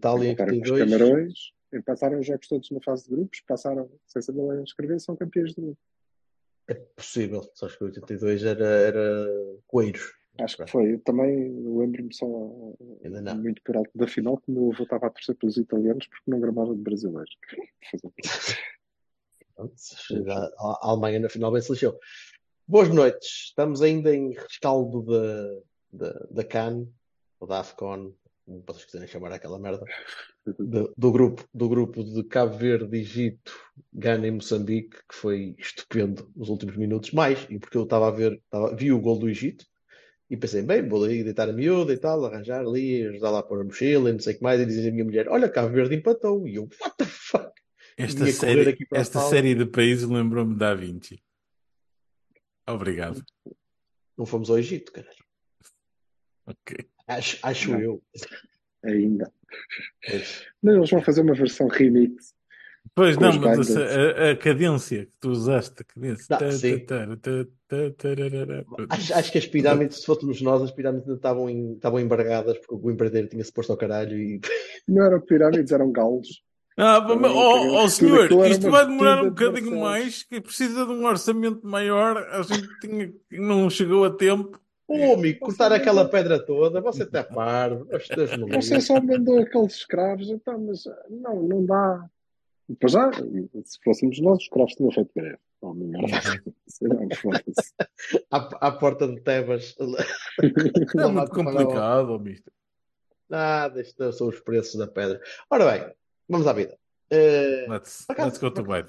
Itália os 82. Camarões, e passaram os jogos todos na fase de grupos, passaram, sem saber a escrever, são campeões do mundo. É possível. Só que 82 era, era Coelhos. Acho que foi. Eu também lembro-me só muito por alto da final que o meu avô estava a torcer pelos italianos porque não gramava de brasileiros. A Alemanha na final bem se lixou. Boas noites. Estamos ainda em rescaldo da, da, da CAN, ou da AFCON, como vocês quiserem chamar aquela merda, do, do grupo, do grupo de Cabo Verde, Egito, Gana e Moçambique, que foi estupendo nos últimos minutos. Mais, e porque eu estava a ver, estava, vi o gol do Egito e pensei, bem, vou ali deitar a miúda e tal, arranjar ali, ajudar lá a pôr a mochila e não sei o que mais, e dizer a minha mulher: Olha, Cabo Verde empatou. E eu, what the fuck? Esta, série, esta série de países lembrou-me da Vinci. Obrigado. Não fomos ao Egito, caralho. Ok. Acho, acho Não. eu. Ainda. Pois. Não, eles vão fazer uma versão remix. Pois não, mas a, a- a cadência que tu usaste, a cadência. Não, tararara. Acho, acho que as pirâmides, se fôssemos nós, as pirâmides ainda estavam, em, estavam embargadas porque o empreiteiro tinha-se posto ao caralho e Não eram pirâmides, eram galos. Ah, mas, oh, oh, senhor, isto vai demorar um bocadinho mais, que precisa de um orçamento maior, a gente tinha, não chegou a tempo. Ô, amigo, cortar aquela pedra toda, você está parvo. Você só mandou aqueles escravos, então, mas não, não dá. Depois já, se fôssemos nós, os escravos tinham feito greve. Oh, minha. À, à porta de Tebas. É muito complicado, mister. Nada, isto são os preços da pedra. Ora bem, vamos à vida. Eh, Let's, acaso- let's go to bed.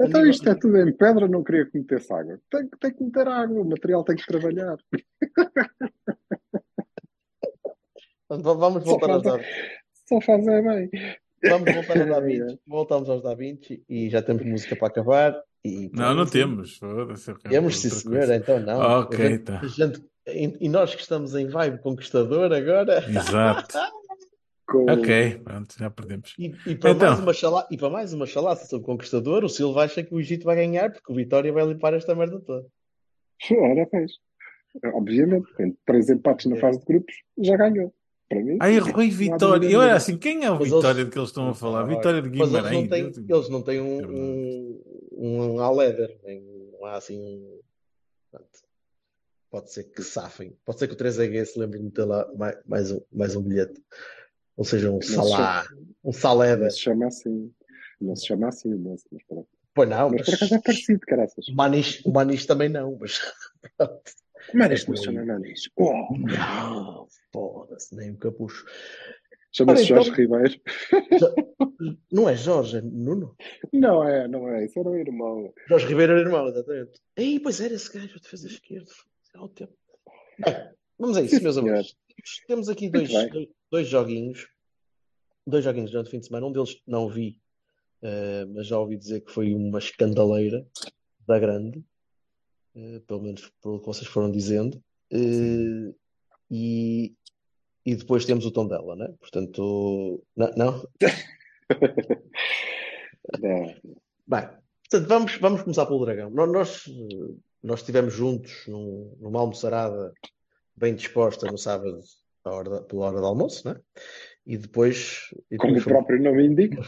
Então isto é tudo em pedra, não queria que metesse água. Tem, tem que meter água, o material tem que trabalhar. vamos voltar aos Da, Só fazer bem. vamos voltar aos Da Vinci. Voltamos aos Da Vinci e já temos música para acabar. E, Não, não temos. Temos, sim, senhor, então não. Ok, A gente- tá. gente- e nós que estamos em vibe conquistador agora. Exato. Com... Ok, pronto, já perdemos. E, e para Então. mais uma chala, e para mais uma chalaça sobre conquistador, o Silva acha que o Egito vai ganhar porque o Vitória vai limpar esta merda toda. Ora, fez. Obviamente, tem três empates na fase de grupos, já ganhou. Para mim. Ai, Rui Vitória. dúvida Eu era nenhuma. assim, quem é o Mas Vitória eles- de que eles estão a falar? Vitória de Mas eles não Guimarães. têm, eles não têm um, É verdade. um, um Aleder, nem não há assim um. Portanto, pode ser que safem. Pode ser que o 3G se lembre de meter lá mais, mais, um, mais um bilhete. Ou seja, um Salá, um Saleder. Não se chama assim. Não se chama assim o moço, mas pronto. Pois não, Mas por acaso é parecido, caraças. o Maniche, o Maniche também não, mas pronto. É que não se chama Nanis? Oh, Não, foda-se, nem um capucho. Chama-se Jorge então- Ribeiro. Não é Jorge, é Nuno. Não é, não é. Isso era o irmão. Jorge Ribeiro era irmão, exatamente. Ei, pois era esse gajo, a defesa esquerda. Há um tempo. Vamos a isso, Sim, meus amigos. Temos aqui dois, dois, dois joguinhos. Dois joguinhos durante o fim de semana. Um deles não vi, eh, mas já ouvi dizer que foi uma escandaleira da grande. eh, pelo menos pelo que vocês foram dizendo. Eh, e, e depois temos o tom dela, né? Portanto, não, não? Não. Bem, portanto, vamos, vamos começar pelo Dragão. Nós, nós, nós estivemos juntos num- numa almoçarada bem disposta no sábado, à hora pela hora do almoço, né? E depois, e Como depois o próprio nome indica.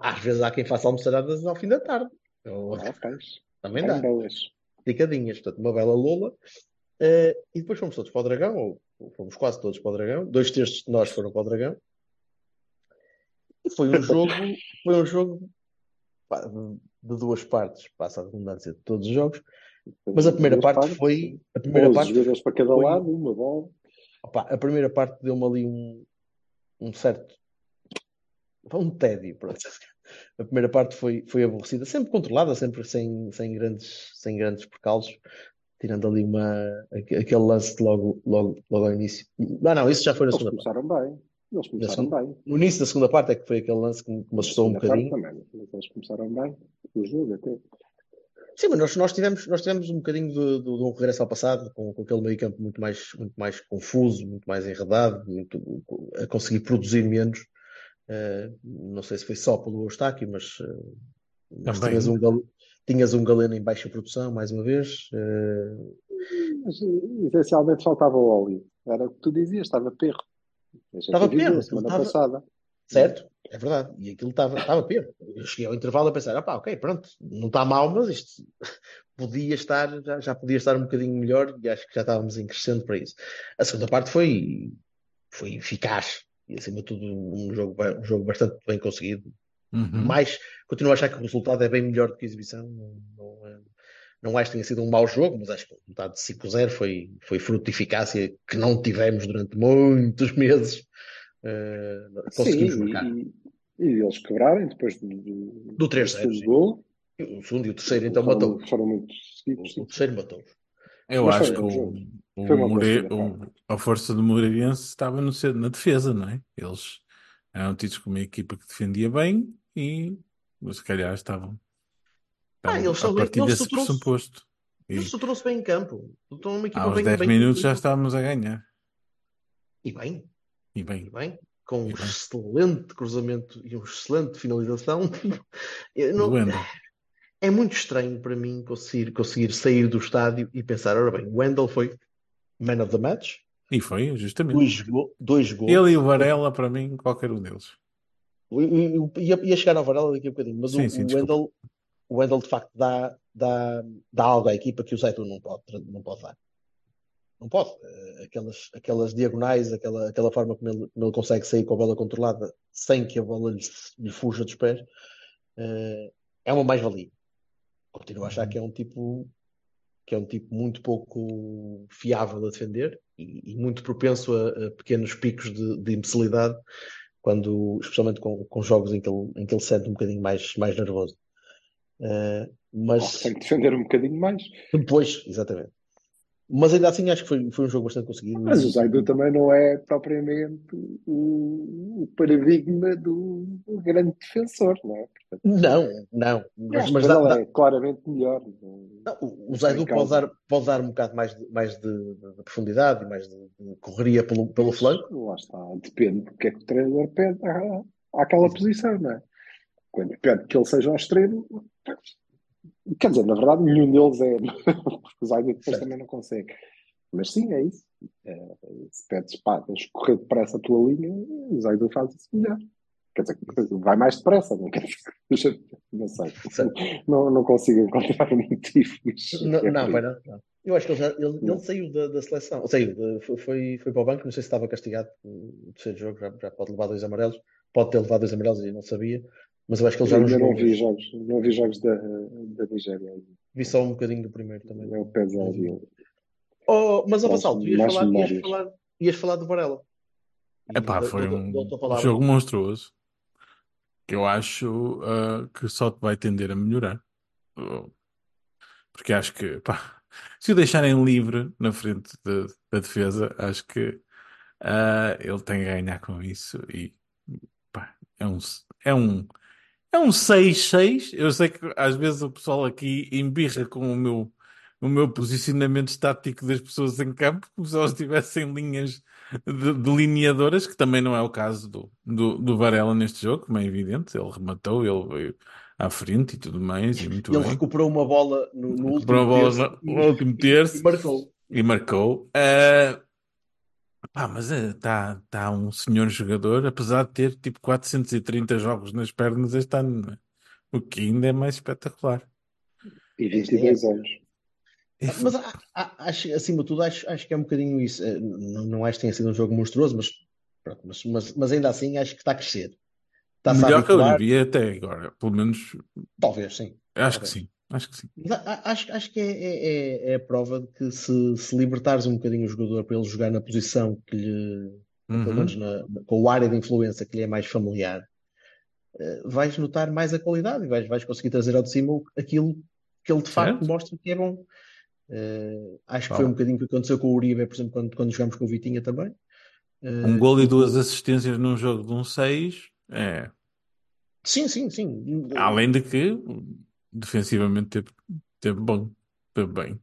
às vezes há quem faça almoçaradas ao fim da tarde. Eu- Ah, faz. também Faz dá, boas. picadinhas, portanto, uma bela lula. Eh, e depois fomos todos para o Dragão, ou, ou fomos quase todos para o Dragão. Dois terços de nós foram para o Dragão. E foi um jogo, foi um jogo pá, de, de duas partes, passa a redundância de todos os jogos. Mas a primeira parte partes, foi. A primeira 11 parte, jogadores para cada foi- lado, uma bola. opá, a primeira parte deu-me ali um, um certo um tédio. Pronto. A primeira parte foi, foi aborrecida, sempre controlada, sempre sem, sem, grandes, sem grandes percalços, tirando ali uma, aque- aquele lance de logo, logo, logo ao início. Não, não, isso já foi na Eles segunda parte. começaram bem. Eles começaram segunda- bem. No início da segunda parte é que foi aquele lance que me, assustou um parte bocadinho. também. Eles começaram bem. O jogo até. Sim, mas nós, nós, tivemos, nós tivemos um bocadinho de, de- de um regresso ao passado, com, com aquele meio campo muito mais, muito mais confuso, muito mais enredado, muito, a conseguir produzir menos. Eh, não sei se foi só pelo Eustáquio, mas, eh, mas tinhas, um, Gal- tinhas um Galeno em baixa produção, mais uma vez. eh, Mas essencialmente faltava o óleo. Era o que tu dizias, estava perro. Estava perro, semana estava- passada. certo? É verdade. E aquilo estava estava perto. Eu cheguei ao intervalo a pensar, ah pá, ok, pronto, não está mal, mas isto podia estar, já, já podia estar um bocadinho melhor e acho que já estávamos em crescendo para isso. A segunda parte foi, foi eficaz e acima de tudo um jogo, um jogo bastante bem conseguido. Uhum. Mais, continuo a achar que o resultado é bem melhor do que a exibição. Não, não, é- não acho que tenha sido um mau jogo, mas acho que o resultado de 5-0 foi, foi fruto de eficácia que não tivemos durante muitos meses. Eh, conseguimos Sim, marcar. e, e eles quebrarem depois do, do, Do 3-0, segundo sim. gol. O segundo e o terceiro então matou. foram muito O, seguidos. sim. o terceiro matou. Eu Mas acho foi que o, o More- o- a força do Moreirense estava no, na defesa, não é? Eles eram tidos como uma equipa que defendia bem e se calhar estavam, Ah, estavam eles a partir eles desse pressuposto. E eles estruturam-se bem em campo. Estão uma equipa aos bem, 10 bem, minutos já bem- estávamos a ganhar. E bem, E e bem, bem. Com um E bem. excelente cruzamento e uma excelente finalização. Não- é muito estranho para mim conseguir, conseguir sair do estádio e pensar, ora bem, o Wendel foi man of the match, E foi, justamente. dois, go dois gols. Ele e o Varela, para mim, qualquer um deles. Eu- eu- eu Ia, ia chegar ao Varela daqui a bocadinho, mas Sim, o, sim, o desculpa. Wendel, o Wendel de facto dá, dá, dá algo à equipa que o Zaitu não pode, não pode dar. Não pode. Eh, Aquelas, aquelas diagonais, aquela, aquela forma como ele, como ele consegue sair com a bola controlada sem que a bola lhe, lhe fuja dos pés, eh, é uma mais-valia. Continuo a achar que é um tipo que é um tipo muito pouco fiável a defender e, e muito propenso a, a pequenos picos de, de imbecilidade, quando, especialmente com, com jogos em que ele, em que ele se sente um bocadinho mais, mais nervoso. Eh, mas Tem que defender um bocadinho mais. depois, exatamente. Mas ainda assim acho que foi, foi um jogo bastante conseguido. Mas o Zaidu também não é propriamente o, o paradigma do, do grande defensor, não é? Portanto, Não, não. Mas, mas dá- é claramente melhor. não, o o Em Zaidu pode dar, pode dar um bocado mais de, mais de, de- de profundidade e mais de, de correria pelo, pelo flanco. Lá está, depende do que é que o treinador pede à, àquela posição, não é? Quando pede que ele seja ao extremo, quer dizer, na verdade, nenhum deles é, porque o Zaidu depois Certo. também não consegue. Mas sim, é isso. É, se pedes, pá, tens que correr depressa pela linha, o Zaidu faz isso melhor. Quer dizer, vai mais depressa, não quer dizer, não sei. Não, não consigo encontrar motivo. mas Não, é não, não, não. Eu acho que ele, já, ele, ele saiu da, da seleção. Saiu, de- foi, foi, foi para o banco, não sei se estava castigado no terceiro jogo, já, já pode levar dois amarelos. Pode ter levado dois amarelos e não sabia. Mas eu acho que ele já não Ainda jogou. não vi jogos, não vi jogos da, da Nigéria. Vi só um bocadinho do primeiro também. É o pesado dele. Oh, mas, ó Vassal, tu ias falar, ias falar, ias falar do Varela. Epá, dou- foi um jogo monstruoso que eu acho ah, que só te vai tender a melhorar. Porque acho que, pá, se o deixarem livre na frente da, da defesa, acho que ah, ele tem a ganhar com isso. E, pá, é um, é um, é um 6-6. Eu sei que às vezes o pessoal aqui embirra com o meu, o meu posicionamento estático das pessoas em campo, como se elas tivessem linhas de- delineadoras, que também não é o caso do, do, do Varela neste jogo, como é evidente. Ele rematou, ele veio à frente e tudo mais, e muito Ele bem. recuperou uma bola no, no último bola terço no- no último terço. e marcou. E marcou. Ah, pá, mas está tá um senhor jogador, apesar de ter tipo 430 jogos nas pernas este ano, é? o que ainda é mais espetacular. E Esta 22 é- anos. E Mas a- a- acho, acima de tudo, acho, acho que é um bocadinho isso. Eh, Não, não acho que tenha sido um jogo monstruoso, mas, pronto, mas, mas, mas ainda assim acho que está a crescer. Está-se a melhor que eu vi até agora, pelo menos talvez, sim. acho que Talvez. sim. Acho que sim. A- a- Acho, acho que é, é, é- é a prova de que se, se libertares um bocadinho o jogador para ele jogar na posição que lhe, pelo Uhum. menos na- com o área de influência que lhe é mais familiar, eh, vais notar mais a qualidade e vais, vais conseguir trazer ao de cima aquilo que ele de facto Certo. mostra que é bom. Eh, acho que Bom. foi um bocadinho o que aconteceu com o Uribe, por exemplo, quando, quando jogámos com o Vitinha também. Eh, Um gol e duas assistências num jogo de um 6 é. Sim, sim, sim. Além de que defensivamente teve, teve bom, teve bem.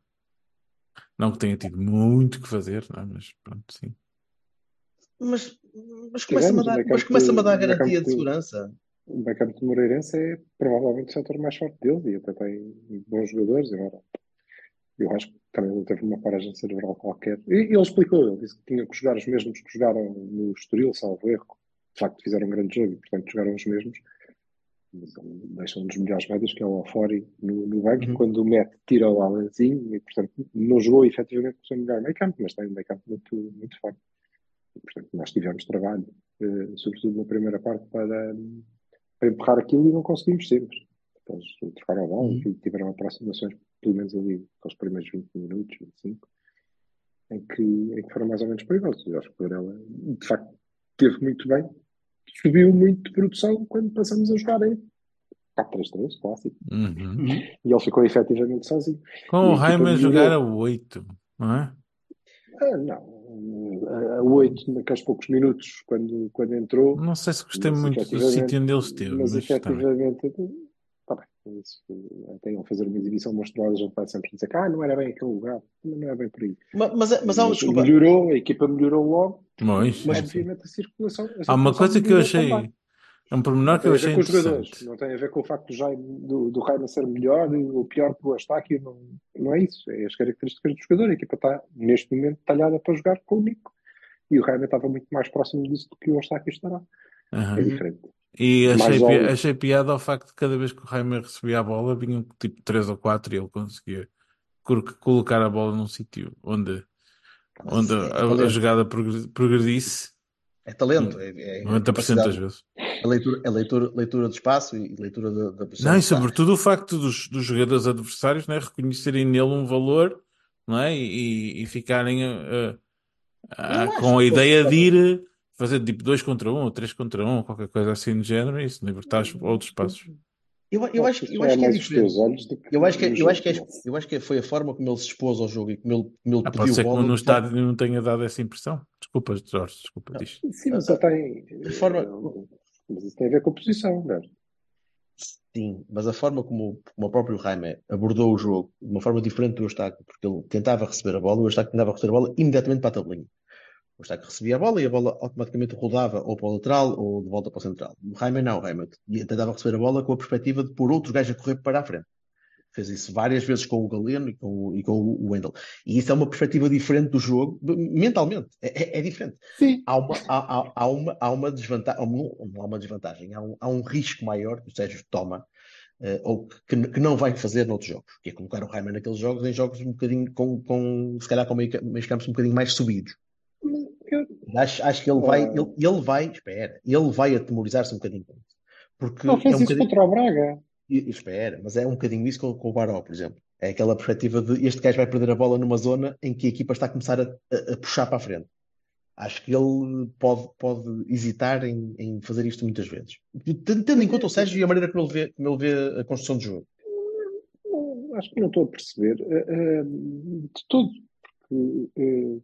Não que tenha tido muito que fazer, não é? mas pronto, sim. Mas, mas começa-me a dar, mas começa-me a dar garantia de segurança. O backup de Moreirense é provavelmente o setor mais forte deles e até tem bons jogadores. Agora, eu acho que também ele teve uma paragem cerebral qualquer. E, e ele explicou, ele disse que tinha que jogar os mesmos que jogaram no Estoril, salvo erro. De facto, fizeram um grande jogo e, portanto, jogaram os mesmos. Deixa um dos melhores médios, que é o Alfori, no, no banco. Uhum. Quando o mete, tira o Alanzinho e, portanto, não jogou efetivamente com o seu melhor meio campo, mas tem um meio campo muito, muito forte. E, portanto, nós tivemos trabalho, eh, sobretudo na primeira parte, para, para empurrar aquilo e não conseguimos sempre. Depois trocaram a bola Uhum. e tiveram aproximações, pelo menos ali, aqueles primeiros 20 minutos, 25, em que, em que foram mais ou menos perigosos. Eu acho que o Varela, de facto, teve muito bem, subiu muito de produção quando passamos a jogar em 4-3-3, clássico. Uhum. E ele ficou efetivamente sozinho. Com E o Raima a jogar a 8, não é? Ah, não. A 8, naqueles poucos minutos, quando, quando entrou. Não sei se gostei muito do efetivamente- sítio onde ele esteve, Mas mas, tá bem. Está bem. Isso, até ele fazer uma exibição monstruosa, a gente vai sempre dizer que ah, não era bem aquele lugar. Não é bem por aí. Ma- Mas, mas, há um, desculpa, melhorou, a equipa melhorou logo, Mas, mas sim. obviamente a circulação. a Há uma circulação coisa que eu achei. também. É um pormenor Não que tem eu a ver achei com os jogadores, interessante. não tem a ver com o facto do, Jaime, do, do Raima ser melhor ou pior que o Eustáquio, não, não é isso. É as características do jogador. A equipa está, neste momento, talhada para jogar com o Nico. E o Raima estava muito mais próximo disso do que o Eustáquio estará. Aham. É diferente. E Mais achei, pi- achei piada ao facto de cada vez que o Reimer recebia a bola, vinham tipo 3 ou 4 e ele conseguia cor- colocar a bola num sítio onde, onde é a, a talento. jogada progr- progredisse É talento, é, é, é 90% das capacidade, vezes. é leitura, é leitura, leitura do espaço e leitura da, da posição Não, e sobretudo o facto dos, dos jogadores adversários né, reconhecerem nele um valor não é? e, e ficarem eh, ah, acho com a que ideia de ir fazer tipo 2 contra 1 um, ou 3 contra 1, um, qualquer coisa assim do género, e isso libertar outros espaços. Eu, eu acho, que- eu É acho que é diferente. Eu acho que, eu acho que, é, não. eu acho que foi a forma como ele se expôs ao jogo e como ele, como ele Ah, pode pediu ser que no estádio não tenha dado essa impressão. Desculpa, Jorge, desculpa, diz. Sim, mas ele tem. De forma- eh, Mas isso tem a ver com a posição, velho. Sim, mas a forma como, como o próprio Jaime abordou o jogo, de uma forma diferente do Eustáquio, porque ele tentava receber a bola, o Eustáquio tentava receber a bola imediatamente para a tabelinha. O Eustáquio recebia a bola e a bola automaticamente rodava ou para o lateral ou de volta para o central. O Jaime não, o Jaime tentava receber a bola com a perspectiva de pôr outros gajos a correr para a frente. Fez isso várias vezes com o Galeno e com, o- e com o Wendel. E isso é uma perspectiva diferente do jogo, mentalmente. É, é- é diferente. Sim. Há uma, há, há- há uma, há uma desvantagem, não há uma desvantagem, há um, há um risco maior que o Sérgio toma, eh, ou que, que não vai fazer noutros jogos, que é colocar o Raiman naqueles jogos, em jogos um bocadinho com, com se calhar com meio, meios campos um bocadinho mais subidos. Acho, acho que ele vai, Ah. ele, ele vai, espera, ele vai atemorizar-se um bocadinho com isso. Porque Não fez é um isso bocadinho, contra o Braga. e- espera, mas é um bocadinho isso com, com o Baró, por exemplo. É aquela perspectiva de este gajo vai perder a bola numa zona em que a equipa está a começar a, a- a puxar para a frente. Acho que ele pode, pode hesitar em, em fazer isto muitas vezes. Tendo em conta o Sérgio e a maneira como ele vê, como ele vê a construção do jogo. Não, Acho que não estou a perceber eh, eh, de tudo. Porque eh,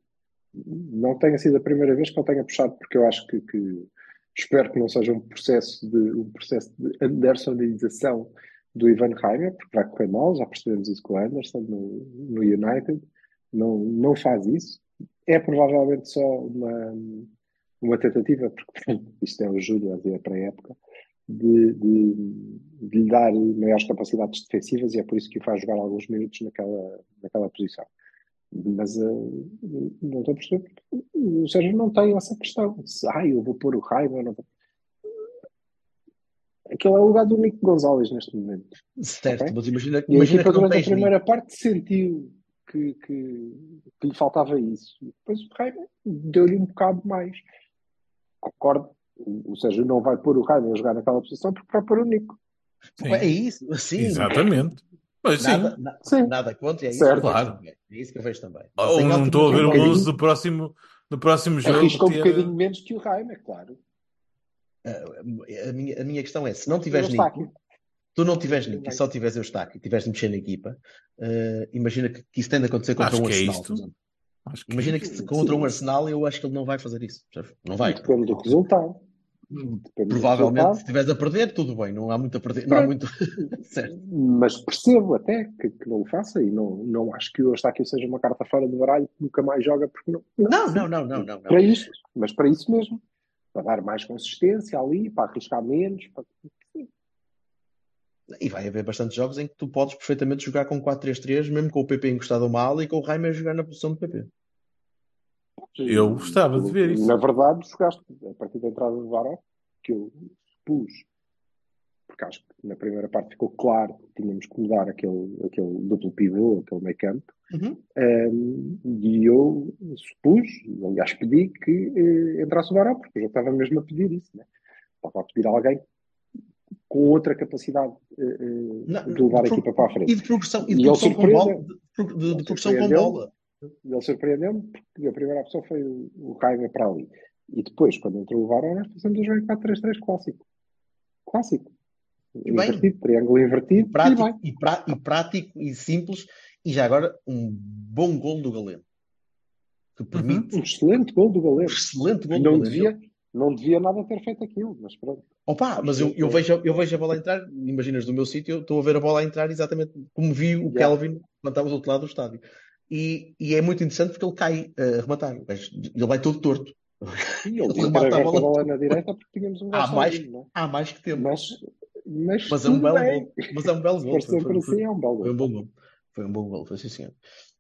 não tenha sido a primeira vez que ele tenha puxado, porque eu acho que, que- espero que não seja um processo de um processo de Andersonização do Ivan Reimer, porque vai correr mal, já percebemos isso com o Anderson no, no United. Não, não faz isso. É provavelmente só uma, uma tentativa, porque isto é o Júnior e é para a época, de, de, de lhe dar maiores capacidades defensivas e é por isso que o faz jogar alguns minutos naquela, naquela posição. Mas eh, não estou a perceber porque o Sérgio não tem essa questão. Se, ah, eu vou pôr o Raiva, eu não vou. Aquele é o lugar do Nico Gonzalez neste momento. Certo, Ok. mas imagina, E a equipa que não durante a Nico. primeira parte sentiu que, que, que lhe faltava isso. Depois o Raiva deu-lhe um bocado mais. Concordo. O Sérgio não vai pôr o Raiva a jogar naquela posição porque vai pôr o Nico. Sim, É isso, sim. exatamente. Mas sim, Nada, na- Sim. nada contra, é isso Certo. que eu vejo Claro. também. É isso que eu vejo também. ou Sem não estou a ver nível, o bocadinho. 11 do próximo, do próximo jogo. Arrisca um bocadinho menos que o Raiva, é claro. A, a minha, a minha questão é: se não tiveres. Nico, tu não tiveres Nico e só tiveres Eustáquio e tiveres de mexer na equipa, eh, imagina que, que isso tem de acontecer contra Acho um que é Arsenal. Acho que Imagina que se- contra um Arsenal, eu acho que ele não vai fazer isso. Não vai. Depende do resultado. Depende Provavelmente, se estiveres a perder, tudo bem, não há muito a perder, não há muito. certo. Mas percebo até que, que não o faça e não, não acho que o Eustáquio seja uma carta fora do baralho que nunca mais joga porque não. Não, não, não, não, não. Para isto, mas para isso mesmo. Para dar mais consistência ali, para arriscar menos. Para... E vai haver bastantes jogos em que tu podes perfeitamente jogar com 4-3-3, mesmo com o PP encostado a uma ala e com o Reimer a jogar na posição do PP. Eu gostava de ver isso. Na verdade, jogaste a partir da entrada do Varó, que eu pus, porque acho que na primeira parte ficou claro que tínhamos que mudar aquele, aquele duplo pivô, aquele meio campo, Uhum. Um, e eu supus, aliás pedi que eh, entrasse o Varó, porque eu já estava mesmo a pedir isso, né? estava a pedir a alguém com outra capacidade eh, eh, Não, de levar a equipa para a frente. E de progressão, e de E progressão com bola. De, de- de progressão com bola. E ele surpreendeu-me porque a primeira opção foi o, o Raiva para ali. E depois, quando entrou o Varó, nós passamos a jogar em 4-3-3 clássico. Clássico. E bem. Invertido, triângulo invertido. E Prático, bem. e, pra- e prático e simples. E já agora, um bom gol do Galeno. Que permite Um excelente gol do um goleiro. excelente gol do Não Galeno. devia, não devia nada ter feito aquilo, mas pronto. Opa, mas eu, eu, vejo, eu vejo a bola entrar, imaginas do meu sítio, eu estou a ver a bola entrar exatamente como vi o Yeah. Kelvin quando estava do outro lado do estádio. E, e é muito interessante porque ele cai eh, a rematar, ele vai todo torto. E ele remata a bola. bola na direita porque tínhamos um Há mais, sozinho, não é? há mais que tempo. Mas, mas, Mas é um belo gol. Mas é um belo gol. Foi, sempre foi, foi, assim, é um belo foi um bom gol. Foi um bom gol, foi sim, senhor.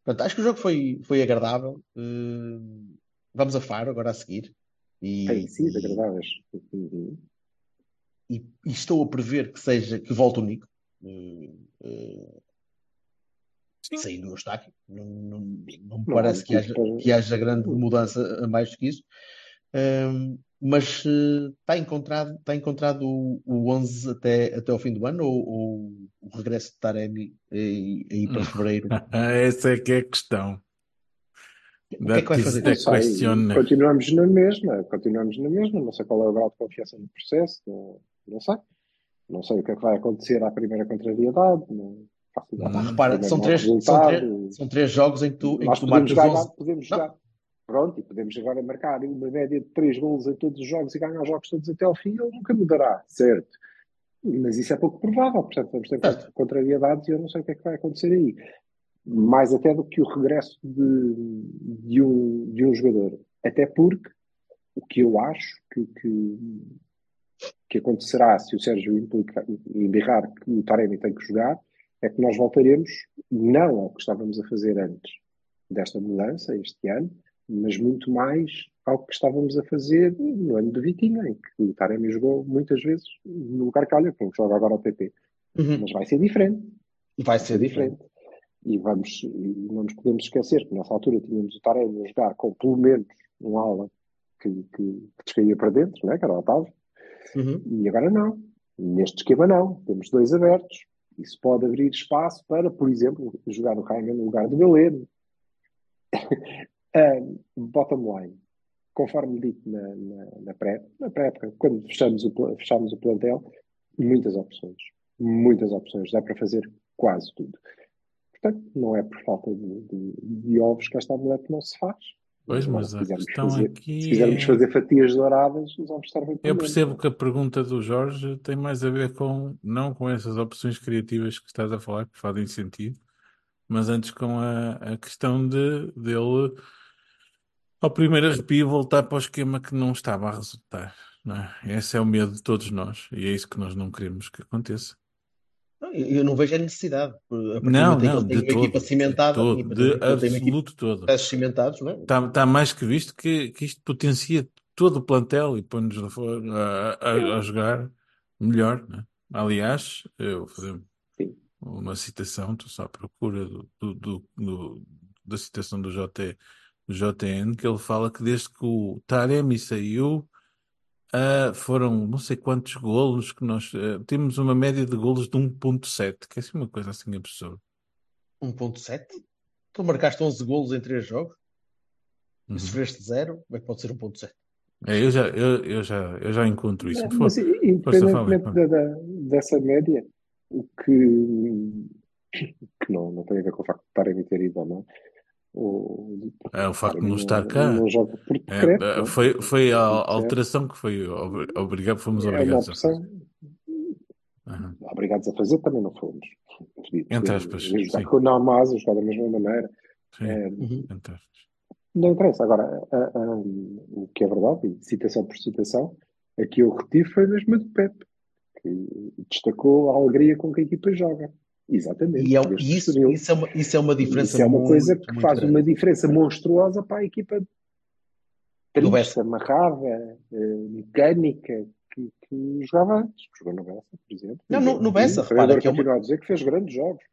Portanto, acho que o jogo foi, foi agradável. Eh, vamos a Faro agora a seguir. E, Tem sido e, agradáveis. Uhum. e- e estou a prever que seja que volte o Nico. Eh, eh, saindo do Eustáquio. Não, não, não me Não, parece que haja, que haja grande mudança a mais do que isso. Ahm, mas eh, está encontrado, está encontrado o, o 11 até, até ao fim do ano ou, ou o regresso de Taremi aí, aí para fevereiro? Essa é que é a questão. O que é que vai fazer? question. continuamos na mesma, continuamos na mesma, não sei qual é o grau de confiança no processo, não, não sei. Não sei o que é que vai acontecer à primeira contrariedade, não. Repara, Primeiro são três, são, três, são três jogos em que tu, em que tu podemos marcas ganhar, 11. podemos Não. jogar, pronto, e podemos agora marcar uma média de 3 golos em todos os jogos e ganhar os jogos todos até ao fim, ele nunca mudará, certo? Mas isso é pouco provável, portanto vamos ter Certo. contrariedades e eu não sei o que é que vai acontecer aí. Mais até do que o regresso de, de, um, de um jogador. Até porque o que eu acho que, que, que acontecerá se o Sérgio implica- embirrar que o Taremi tem que jogar é que nós voltaremos não ao que estávamos a fazer antes desta mudança, este ano, mas muito mais ao que estávamos a fazer no ano de Vitinho, em que o Taremi jogou muitas vezes no lugar que olha, como joga agora ao PP. Uhum. Mas vai ser diferente. Vai ser diferente. E vamos, e não nos podemos esquecer que nessa altura tínhamos o Taremi a jogar com pelo menos um ala que, que, que descaía para dentro, né? que era o Otávio, Uhum. e agora não. Neste esquema não. Temos dois abertos. Isso pode abrir espaço para, por exemplo, jogar o Raiman no lugar do Galeno. um, bottom line. Conforme dito na, na, na pré, na pré-época, quando fechamos o, fechamos o plantel, muitas opções. Muitas opções. Dá para fazer quase tudo. Portanto, não é por falta de, de, de ovos que esta omelete não se faz. Pois, mas se a questão fazer- aqui se quisermos é- fazer fatias douradas, os ovos servem para Eu percebo que a pergunta do Jorge tem mais a ver com, não com essas opções criativas que estás a falar, que fazem sentido, mas antes com a, a questão de dele, ao primeiro arrepio, voltar para o esquema que não estava a resultar. Não é? Esse é o medo de todos nós e é isso que nós não queremos que aconteça. Não, Eu não vejo a necessidade. Não, não, de uma equipa todo, cimentada, de todo, e a partir do de equipa absoluto todo. cimentados, não é? Está, está mais que visto que, que isto potencia todo o plantel e põe-nos a, a- a- jogar melhor. né? Aliás, eu vou fazer uma citação, estou só à procura do, do- do- do- da citação do, JT, do JN, que ele fala que desde que o Taremi saiu, ah, foram não sei quantos golos que nós ah, temos uma média de golos de 1.7, que é assim uma coisa assim absurda. 1.7? Tu marcaste 11 golos em 3 jogos Uhum. e sofreste 0, como é que pode ser 1.7? É, eu já, eu, eu já, eu já encontro isso. É, For- mas força, independentemente da, da- dessa média, o que, que não, não tem a ver com o facto de estarem a ter ido ou não, o, É o facto de não estar não, cá. não É, decreto, é, não foi, foi a alteração que foi obri- obrigado, fomos É obrigados a fazer. Aham. obrigados a fazer, também não fomos. Entre aspas, eu jogar sim. com o Namaz, jogar da mesma maneira. Sim, É, Uhum. entre aspas. Não interessa. Agora, a- a- o que é verdade, e citação por citação, a que eu retiro foi mesmo a do Pep, que destacou a alegria com que a equipa joga. Exatamente. E, é, isso, isso, é uma, isso é uma diferença Isso é uma muito, coisa que faz grande. uma diferença monstruosa para a equipa triste, Bessa. amarrada, eh, mecânica, que, que jogava antes. Jogou no Bessa, por exemplo. Não, no, no Bessa, repara que é uma... a dizer que fez grandes jogos.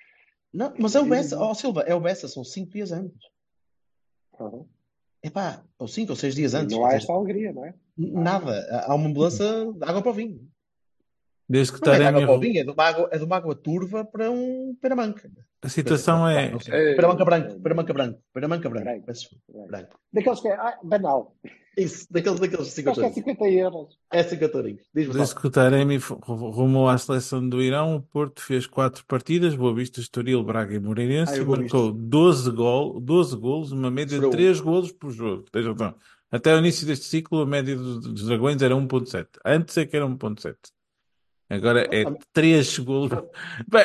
Não, mas é o Bessa, ó Silva, é o Bessa, são cinco dias antes. Aham. Epá, ou cinco ou seis dias antes. não há esta alegria, não é? nada. Há uma mudança de água para o vinho. Desde que Não é de Taremi. é de uma água, é de uma água turva para um peramanca. A situação é. Sei. Peramanca branco, peramanca branco, peramanca branco. Branco. Desculpa. Branco. Daqueles que é ah, banal. Isso, daqueles, daqueles 50 Acho que é euros. 50 euros. É 50 euros. Desde que o Taremi rumou à seleção do Irão, o Porto fez quatro partidas, Boa Vista, Estoril, Braga e Moreirense, Ah, e marcou 12, gol, 12 golos, uma média de Sofreu um. 3 golos por jogo. Tens razão. Até o início deste ciclo, a média dos, dos Dragões era 1.7. Antes é que era 1.7. Agora é 3 golos.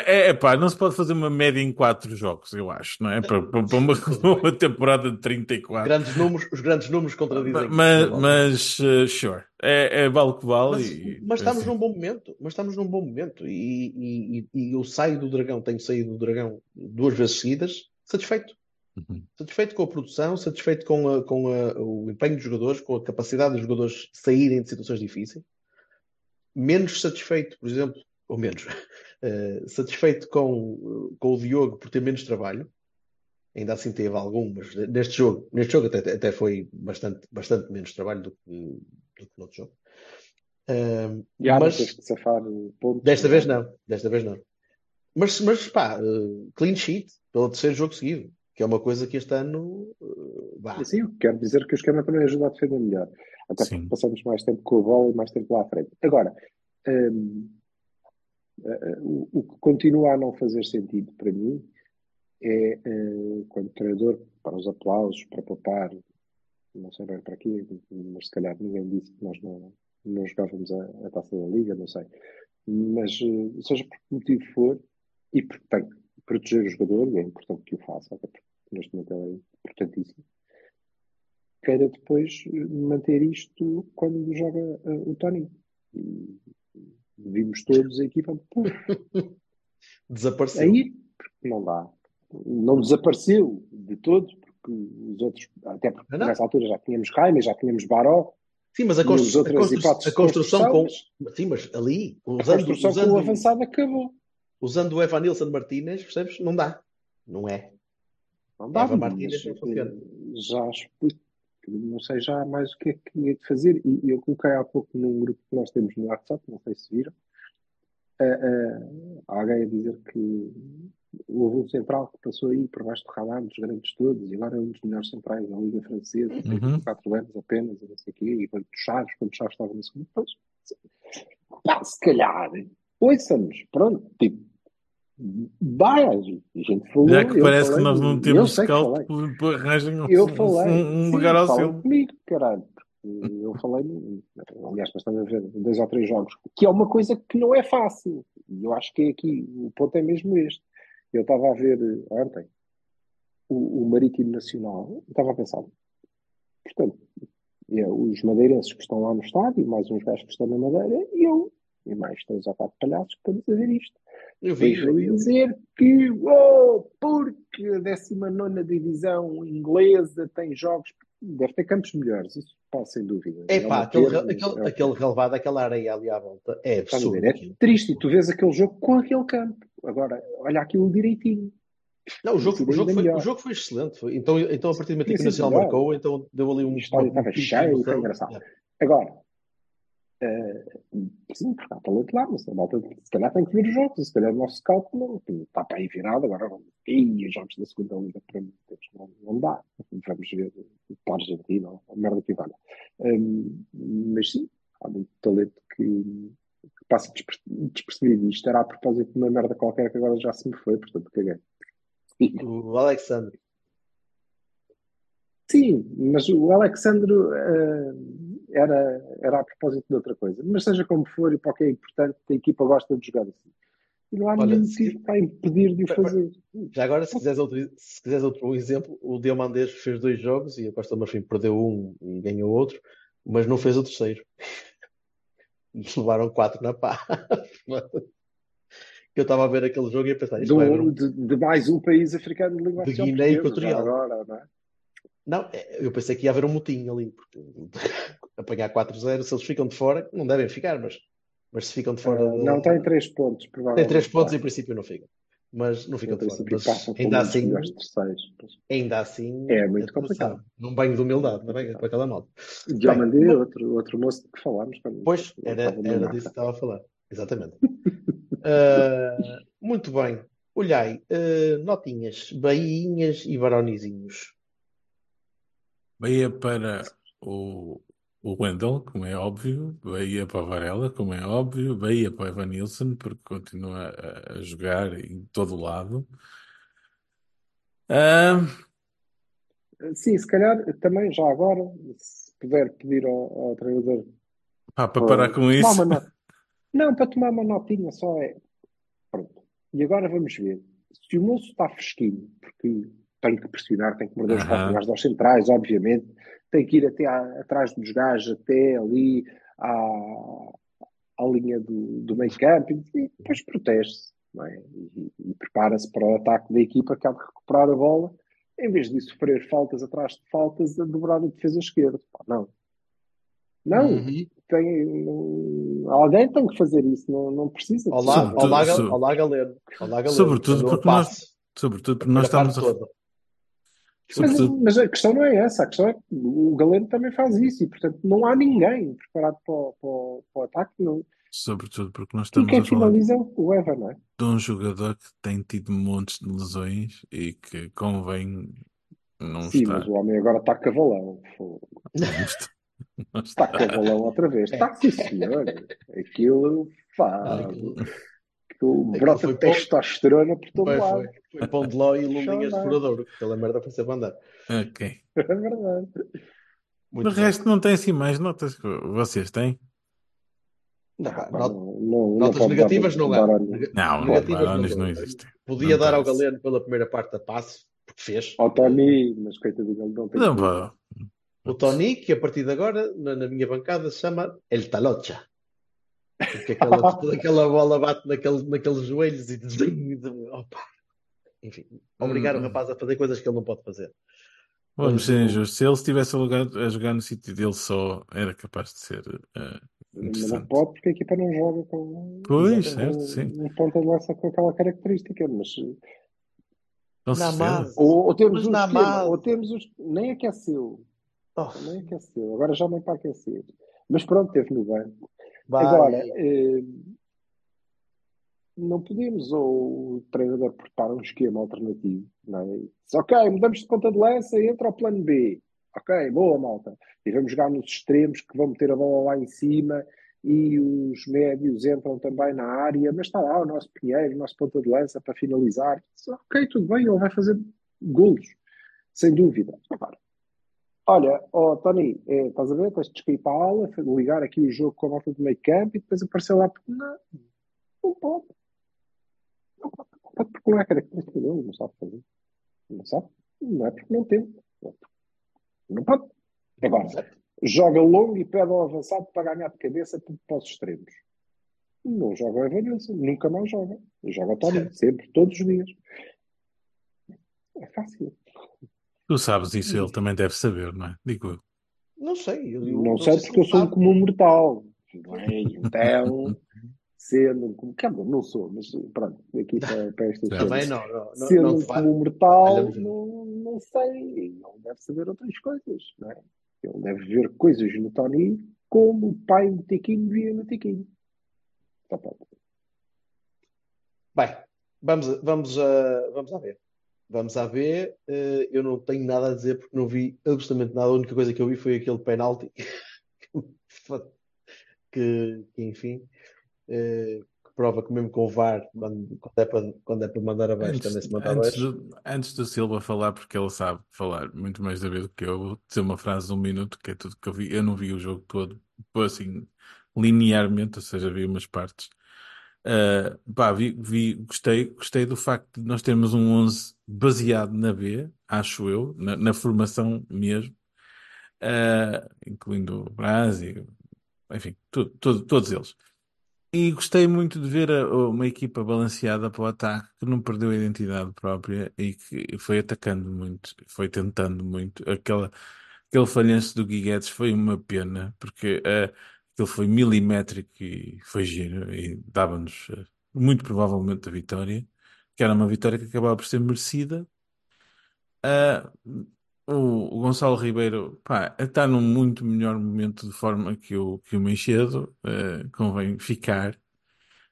É, é pá, não se pode fazer uma média em 4 jogos, eu acho, não é? Para, para- para uma, uma temporada de 34. Grandes números, os grandes números contradizem. Mas, isso, mas uh, sure, é, é vale o que vale. Mas, e- mas estamos assim. num bom momento, mas estamos num bom momento e, e, e- e eu saio do Dragão, tenho saído do Dragão duas vezes seguidas, satisfeito. Uhum. Satisfeito com a produção, satisfeito com, a- com a- o empenho dos jogadores, com a capacidade dos jogadores saírem de situações difíceis. Menos satisfeito, por exemplo, ou menos, eh, satisfeito com, com o Diogo por ter menos trabalho. Ainda assim teve algum, mas neste jogo, neste jogo até, até foi bastante, bastante menos trabalho do que, do que no outro jogo. E há mas pontos. desta vez não, desta vez não. Mas, mas pá, eh, clean sheet pelo terceiro jogo seguido, que é uma coisa que este ano eh, vá. Sim, quero dizer que o esquema também ajuda a defender melhor. Até Sim. porque passamos mais tempo com a bola e mais tempo lá à frente. Agora, hum, eh, o, o que continua a não fazer sentido para mim é eh, quando o treinador, para os aplausos, para poupar, não sei bem para quê, mas se calhar ninguém disse que nós não, não jogávamos a, a taça da Liga, não sei. Mas, eh, seja por que motivo for, e porque tem que proteger o jogador, e é importante que o faça, até porque neste momento é importantíssimo, queira depois eh, manter isto quando joga eh, o Tony. E vimos todos a equipa, Desapareceu. aí não dá. Não desapareceu de todo, porque os outros, até porque Não, não. nessa altura já tínhamos Raima, já tínhamos Baró, Sim, mas a, constru- a constru- a construção com. Sim, mas ali, a usando, construção com o usando, avançado acabou. usando o Evanilson Martínez, percebes? Não dá. Não é. Não dá, Eva Martínez não funciona. eh, já explico, não sei já mais o que é que de fazer. E eu coloquei há pouco num grupo que nós temos no WhatsApp, não sei se viram, eh, eh, alguém a dizer que houve um central que passou aí por baixo do radar dos grandes todos e agora é um dos melhores centrais da Liga Francesa, tem Uhum. 24 anos apenas, e não sei o quê, e quando Chaves, quando Chaves estava no segundo, pois, pá, se calhar, ouça-nos, pronto, tipo, vai, a gente falou, Já que eu parece que falei, nós não eu temos que scout, um, Eu falei, um, um lugar ao seu. comigo, caralho. Eu falei, aliás, estamos a ver dois ou três jogos, que é uma coisa que não é fácil. E eu acho que é aqui, o ponto é mesmo este. Eu estava a ver eh, ontem o, o Marítimo Nacional, eu estava a pensar, portanto, é, os madeirenses que estão lá no estádio, mais uns gajos que estão na Madeira, e eu, e mais três ou quatro palhaços que estamos a ver isto. Eu vi, eu vi. dizer que, oh, porque a 19 divisão inglesa tem jogos, deve ter campos melhores, isso pá, sem dúvida. É uma pá, aquele, aquele, é aquele é. relevado, aquela areia ali à volta é absurdo. ver? É triste, e tu vês aquele jogo com aquele campo. Agora, olha aquilo direitinho. Não, o jogo, o, jogo foi, o jogo foi excelente. Foi- Então, então a partir do momento em que o Nacional melhor. marcou, então deu ali um. História estava foi emoção. engraçado. Yeah. Agora, eh, sim, porque há talento lá, mas a malta se calhar tem que ver os jogos, se calhar o nosso scout não está para aí virado, agora e os jogos da segunda liga para mim, não, não dá. Vamos ver para a Argentina, ou a merda que vale. Um, mas sim, há muito talento que, que passa desper- despercebido. Isto era a propósito de uma merda qualquer que agora já se me foi, portanto caguei. O Alexandre. Sim, mas o Alexandro eh, era, era a propósito de outra coisa. Mas seja como for, e para o que é importante, a equipa gosta de jogar assim. E não há Olha, nenhum motivo para impedir de o fazer. Já agora, se quiseres outro, se quiseres outro exemplo, o Diamandês fez dois jogos e a Costa Marfim perdeu um e ganhou outro, mas não fez o terceiro. Levaram quatro na pá. Eu estava a ver aquele jogo e a pensar, Do- de, de mais um país africano de língua De Guiné Equatorial. Agora, não é? Não, é, eu pensei que ia haver um motim ali, porque apanhar 4-0, se eles ficam de fora, não devem ficar, mas, mas se ficam de fora. Eh, não tem três pontos, Tem provavelmente. três pontos, Pá, em princípio não ficam. Mas não ficam de fora. Mas ainda assim, ainda assim, É muito complicado. num banho de humildade, também, com aquela malta. Diamandé, Bem, outro, outro moço de que falámos. Quando Pois, era, era disso que estava a falar. Exatamente. Ah, muito bem. Olhai, ah, notinhas, bainhas e baronizinhos. Bahia para o, o Wendel, como é óbvio. Bahia para o Varela, como é óbvio. Bahia para o Evan Nilsson, porque continua a, a jogar em todo o lado. Ah, Sim, se calhar também já agora, se puder pedir ao, ao treinador pá, para parar com isso. Não, para tomar uma notinha só é. Pronto. E agora vamos ver. Se o moço está fresquinho, porque tem que pressionar, tem que morder os Aham. calcanhares aos centrais, obviamente, tem que ir até à- atrás dos gajos, até ali à, à linha do, do meio campo, e depois protege-se, é? E, e prepara-se para o ataque da equipa que há de recuperar a bola, em vez de sofrer faltas atrás de faltas, a dobrar a defesa esquerda. Pá, Não. Não, Uhum. tem, não- alguém tem que fazer isso, não, não precisa de Olá, ser- Sobretudo- olá, Gal- so- olá, Galeno. Olá, Galeno. Sobretudo porque nós- Sobretudo porque a nós estamos a. Mas, mas a questão não é essa, a questão é que o Galeno também faz isso e, portanto, não há ninguém preparado para, o- para, o- para o ataque. Não. sobretudo porque nós E estamos quem a falar finaliza é o não é? de um jogador que tem tido montes de lesões e que convém não Sim, estar. mas o homem agora está cavalão. Não está. Não Está está. cavalão outra vez. Está, sim, senhor. Aquilo, Ah, aquilo- brota foi testosterona por todo Foi, lado. foi. Foi pão de ló e lulinhas de Chama. furadouro. Aquela merda para ser andar. Ok. É verdade. Muito bem. resto, não tem assim mais notas que vocês têm? Não, não, não, não Notas negativas não há. Não, Negativas não existem. Podia Não dar ao. Galeno pela primeira parte a passe, porque fez. Ao Tony, mas coitadinho, ele não tem Não. O Tony, que a partir de agora, na, na minha bancada, se chama El Talocha. Porque aquela, toda aquela bola bate naquele, naqueles joelhos e. Opa. Enfim, obrigar o Hum. rapaz a fazer coisas que ele não pode fazer. Vamos ser o- injustos. Se ele estivesse a jogar, a jogar no sítio dele só, era capaz de ser eh, Mas não pode porque a equipa não joga com, Pois, certo, sim. um ponta de lança com aquela característica. Mas, Com Na base. ou, ou temos Mas um na esquema, base. ou temos os. Nem aqueceu. Oh, Nem aqueceu. Agora já nem para aquecer. Mas pronto, teve no banco. Vai. Agora, eh, não podemos, ou o treinador prepara um esquema alternativo, não é? Diz, ok, mudamos de ponta de lança e entra ao plano B. Ok, boa malta. E vamos jogar nos extremos que vão meter a bola lá em cima e os médios entram também na área, mas está lá o nosso Pinheiro, o nosso ponta de lança para finalizar. Diz, ok, tudo bem, ele vai fazer golos, sem dúvida. Agora, Olha, ó Tony, eh, estás a ver? Tens de para a aula, ligar aqui o jogo com a malta do meio campo e depois aparecer lá. Não, não pode. Não pode, porque não é característica dele, não sabe fazer. Não sabe? Não é porque não tem. Não pode. Agora, joga longo e pede ao avançado para ganhar de cabeça para os extremos. Não joga o Evanilson, nunca mais joga. Joga Tony, sempre, todos os dias. É fácil. Tu sabes isso, ele também deve saber, não é? Digo eu. Não sei. Eu, eu Não sei se porque eu sou um comum mortal. Não é? Então, sendo um comum. Quer dizer, não sou, mas pronto, aqui para, para estas Também não. Não, não, Sendo não um comum mortal, não, não sei. Ele deve saber outras coisas, não é? Ele deve ver coisas no Tony como o pai do Tiquinho via no Tiquinho. Tá bom. Bem, vamos, vamos, a, vamos a ver. Vamos à B. Eh, eu não tenho nada a dizer porque não vi absolutamente nada. A única coisa que eu vi foi aquele penalti que, que, enfim, eh, que prova que mesmo com o VAR, quando, quando é para, quando é para mandar abaixo, Antes, também se manda antes, abaixo. do, antes do Silva falar, porque ele sabe falar muito mais da vez do que eu, vou dizer uma frase de um minuto, que é tudo que eu vi. Eu não vi o jogo todo, assim, linearmente, ou seja, vi umas partes. Uh, pá, vi, vi, gostei, gostei do facto de nós termos um 11 baseado na B, acho eu, na, na formação mesmo, uh, incluindo o Brasil, enfim, tudo, tudo, todos eles. E gostei muito de ver a- uma equipa balanceada para o ataque, que não perdeu a identidade própria e que foi atacando muito, foi tentando muito. Aquela, aquele falhanço do Guiguetes foi uma pena, porque uh, aquilo foi milimétrico e foi giro e dava-nos uh, muito provavelmente a vitória, que era uma vitória que acabava por ser merecida. Uh, o, o Gonçalo Ribeiro, pá, está num muito melhor momento de forma que o, que o Meixedo, uh, convém ficar.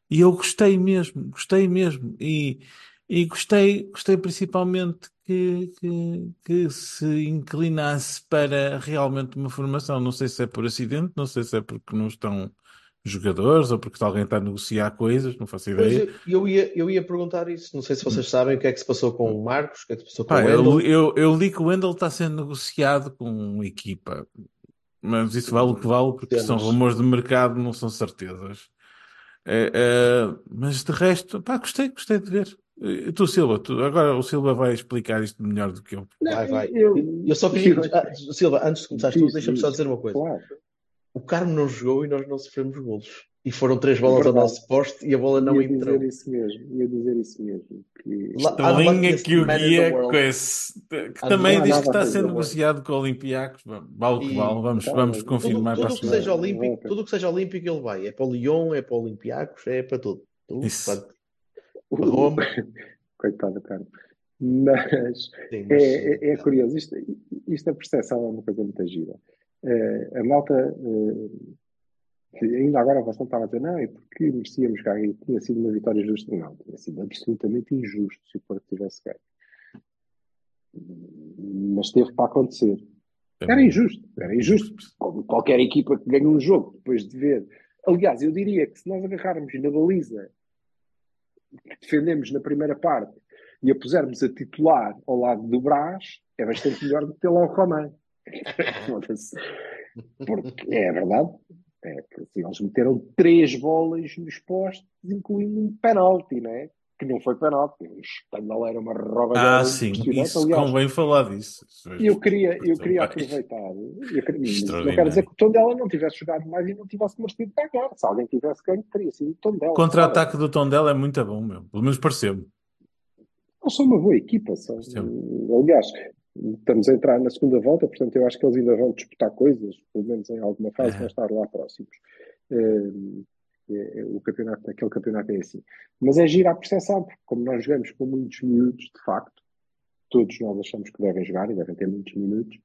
E eu gostei mesmo, gostei mesmo. E, e gostei, gostei principalmente que, que, que se inclinasse para realmente uma formação. Não sei se é por acidente, não sei se é porque não estão jogadores ou porque alguém está a negociar coisas, não faço Pois ideia. eu, eu ia, eu ia perguntar isso. Não sei se vocês sabem o que é que se passou com o Marcos, o que é que se passou com Pá, o eu, Wendel. eu, eu li que o Wendel está sendo negociado com uma equipa, mas isso vale o que vale, porque são Cenas. rumores de mercado, não são certezas. É, é, mas de resto, pá, gostei, gostei de ver. E tu, Silva, tu- agora o Silva vai explicar isto melhor do que eu. Vai, vai. Eu, Eu só queria. Ah, Silva, antes de começar tudo, deixa-me só diz. dizer uma coisa. Claro. O Carmo não jogou e nós não sofremos golos. E foram três bolas ao Verdade. nosso poste e a bola não ia entrou. dizer isso mesmo, ia dizer isso mesmo. Que... Lá- A Ah, linha luckiest que o guia com esse, que também diz que está amor. negociado com o Olympiacos. Vale que vale, vamos, Tá, vamos confirmar Tudo para a que semana. seja olímpico, tudo o que seja olímpico ele vai. É para o Lyon, é para o Olympiacos, é para tudo. Tudo, Isso. portanto, Roma. Coitado, cara. Mas sim, mas- é, é, é curioso, isto, isto a percepção é uma coisa muito gira. Eh, a malta, eh, que ainda agora você estava a dizer, não, é porque merecíamos ganhar, e tinha sido uma vitória justa. Não, tinha sido absolutamente injusto se o Porto tivesse ganho. Mas teve para acontecer. Era injusto, era injusto. Como qualquer equipa que ganha um jogo depois de ver. Aliás, eu diria que se nós agarrarmos na baliza defendemos na primeira parte e a pusermos a titular ao lado do Brás, é bastante melhor do que ter lá o. Foda-se. Porque é verdade. É assim, eles meteram três bolas nos postos, incluindo um penalti, não é? Que não foi penalti. O escândalo era uma roubalhada Ah, sim, isso Aliás, convém falar disso. Isso é- eu queria, eu queria Vai. aproveitar. Eu queria, não quero dizer que o Tondela não tivesse jogado mais e não tivesse merecido ganhar. Se alguém tivesse ganho, teria sido o Tondela. O contra-ataque do Tondela é muito bom, meu. Pelo menos pareceu-me. Não são uma boa equipa. São, aliás, estamos a entrar na segunda volta, portanto, eu acho que eles ainda vão disputar coisas, pelo menos em alguma fase, É. vão estar lá próximos. É- é- o campeonato, aquele campeonato é assim. Mas é gira a percepção, porque como nós jogamos com muitos minutos, de facto, todos nós achamos que devem jogar e devem ter muitos minutos,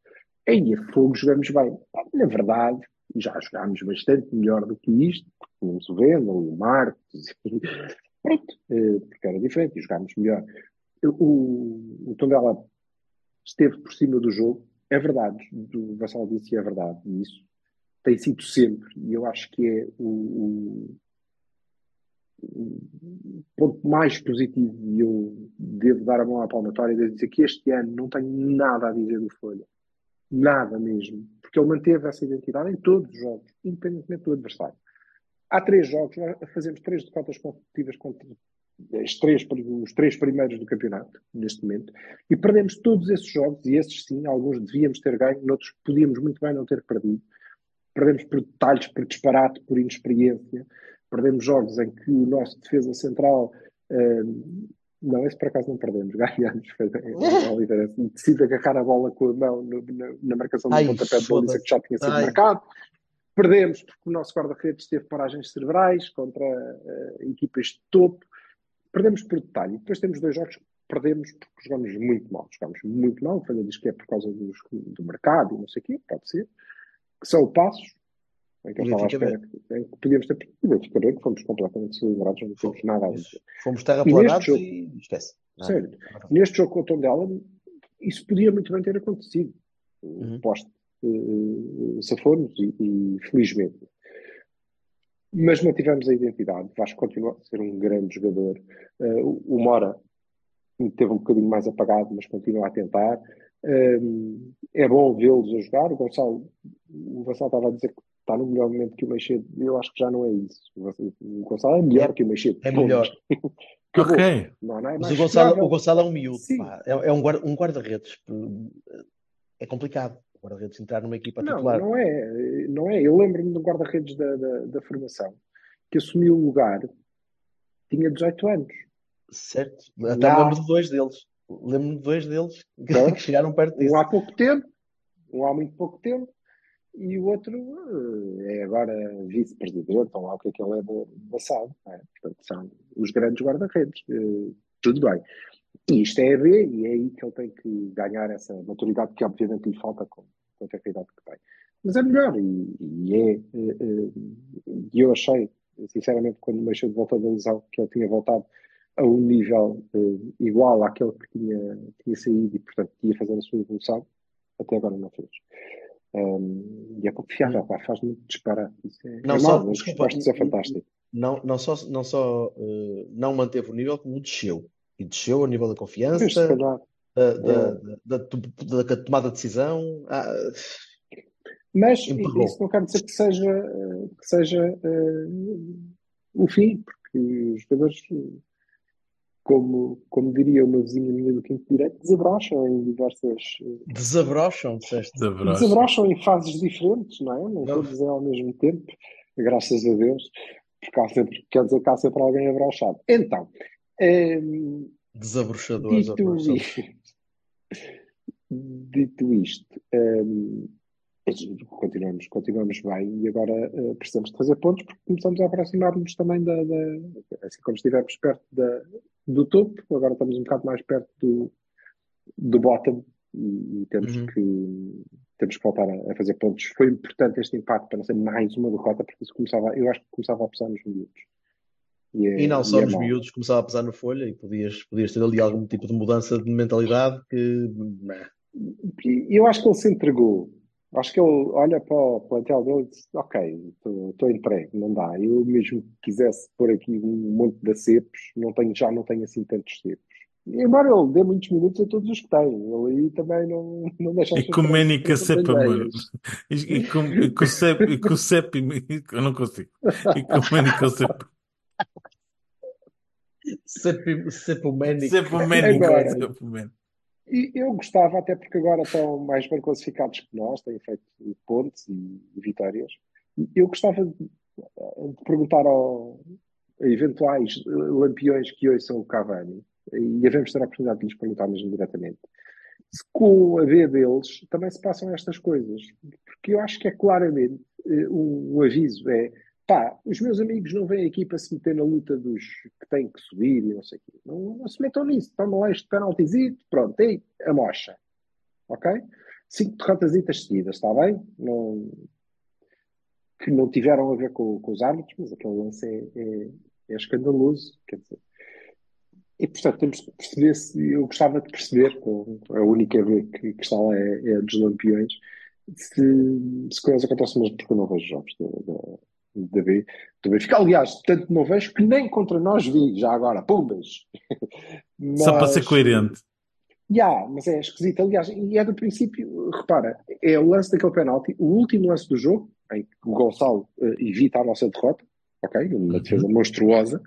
aí a fogo jogamos bem. Na verdade, já jogámos bastante melhor do que isto, tínhamos o Vendel, o Marcos, pronto, eh, porque era diferente, e jogámos melhor. O, o Tondela esteve por cima do jogo, é verdade, o Vassal disse é verdade, e isso tem sido sempre, e eu acho que é o, o- ponto mais positivo, e eu devo dar a mão à palmatória e devo dizer que este ano não tenho nada a dizer do Folha. Nada mesmo. Porque ele manteve essa identidade em todos os jogos, independentemente do adversário. Há três jogos, nós fazemos três derrotas consecutivas contra as três, os três primeiros do campeonato, neste momento, e perdemos todos esses jogos, e esses sim, alguns devíamos ter ganho, outros podíamos muito bem não ter perdido. Perdemos por detalhes, por disparate, por inexperiência. Perdemos jogos em que o nosso defesa central. hum, não, esse por acaso não perdemos, ganhamos. Decide agarrar a bola com a mão no- na, na marcação do Ai, pontapé de baliza que já tinha sido Ai. marcado. Perdemos porque o nosso guarda-redes teve paragens cerebrais contra eh, equipas de topo. Perdemos por detalhe. E depois temos dois jogos que perdemos porque jogamos muito mal. Jogamos muito mal. O Folha diz que é por causa dos- do mercado e não sei o quê, pode ser. Que são Passos em que eu estava à espera que, que podíamos ter que fomos completamente celebrados, não temos nada a dizer. Fomos E terraplanados neste jogo- e esquece. Nada. Sério, neste jogo com o Tondela, isso podia muito bem ter acontecido. Uhum. Posto, uh, e, e felizmente. Mas mantivemos a identidade. Vasco continua a ser um grande jogador. Uh, o Mora teve um bocadinho mais apagado, mas continua a tentar. Um, é bom vê-los a jogar. O Gonçalo, o Gonçalo estava a dizer que está no melhor momento que o Meixedo. Eu acho que já não é isso. O Gonçalo- é melhor que o Meixedo. É melhor. Ok. Não, não é Mas o Gonçalo, o Gonçalo é um miúdo. É, é um guarda- um guarda-redes. É complicado. O guarda-redes entrar numa equipa Não, titular. não é. Não é. Eu lembro-me do guarda-redes da, da, da formação que assumiu o lugar, tinha 18 anos. Certo? Até lembro de dois deles. Lembro-me de dois deles que, Pronto. que chegaram perto disso. Um há pouco tempo, um há muito pouco tempo, e o outro eh, é agora vice-presidente, ou lá o que é que ele é da, da SAD. é? Portanto, são os grandes guarda-redes. Eh, tudo bem. E isto é a B, e é aí que ele tem que ganhar essa maturidade que obviamente lhe falta com, com a idade que tem. Mas é melhor, e, e é. eh, E eu achei, sinceramente, quando me deixou de volta da lesão, que ele tinha voltado a um nível eh, igual àquele que tinha, tinha saído e, portanto, ia fazer a sua evolução, até agora não fez. Um, e é pouco fiável, pá, faz muito disparate. Isso é, Não é só- mas desculpa, ser fantástico. Não, não só, não, só eh, não manteve o nível, como desceu. E desceu a nível da confiança, Mas, calhar, da, da, da, da- da tomada de decisão. Ah, Mas Empurrou. isso não quer dizer que seja, eh, que seja eh, o fim, porque os jogadores, como, como diria uma vizinha minha do quinto direito, desabrocham em diversas. eh, desabrocham, disseste. Desabrocha. Desabrocham em fases diferentes, não é? Não Não. todos é ao mesmo tempo, graças a Deus, porque há sempre, quer dizer que há sempre alguém abrochado. Então, eh, Desabrochadores. Dito isto, dito isto, hum, continuamos, continuamos bem e agora eh, precisamos de fazer pontos porque começamos a aproximar-nos também da, da- assim como estivemos perto da, do topo, agora estamos um bocado mais perto do, do bottom e, e temos Uhum. que temos que voltar a, a fazer pontos. Foi importante este impacto para não ser mais uma derrota, porque isso começava, eu acho que começava a pesar nos miúdos. é- E não só é nos mau. miúdos, começava a pesar no folha e podias, podias ter ali algum tipo de mudança de mentalidade que. E eu acho que ele se entregou. Acho que ele olha para o plantel dele e diz: Ok, estou entregue, não dá. Eu mesmo que quisesse pôr aqui um monte de acepos, não tenho, já não tenho assim tantos cepos. Embora ele dê muitos minutos a todos os que tem, ele aí também não, não deixa Ecuménica mano. alheias. E, e com, e com cep, e com cep, eu não consigo. Ecuménica sepa. Sepi- Sepoménico. Sepoménico. E eu gostava, até porque agora estão mais bem classificados que nós, têm feito pontos e, vitórias. Eu gostava de, de perguntar ao, a eventuais eh, lampiões que hoje são o Cavani, e devemos ter a oportunidade de lhes perguntar mesmo diretamente, se com a V deles também se passam estas coisas. Porque eu acho que é claramente eh, um, um aviso: é pá, os meus amigos não vêm aqui para se meter na luta dos que têm que subir e não sei o quê. Não, não se metam nisso, tomam lá este penaltizito, pronto, aí a mocha. Ok? Cinco derrotasitas seguidas, está bem? Não, que não tiveram a ver com, com os árbitros, mas aquele lance é, é, é escandaloso. Quer dizer. E portanto temos que perceber se eu gostava de perceber, com a única vez que, que está lá é, é dos lampiões, se, se coisas acontecem mesmo porque eu não vejo jogos da, do Benfica. Aliás, tanto não vejo que nem contra nós vi, já agora, pumbas. Só para ser coerente. Ya, mas é esquisito. Aliás, e é do princípio, repara, é o lance daquele penalti, o último lance do jogo, em que o Gonçalo eh, evita a nossa derrota, ok? Uma defesa monstruosa,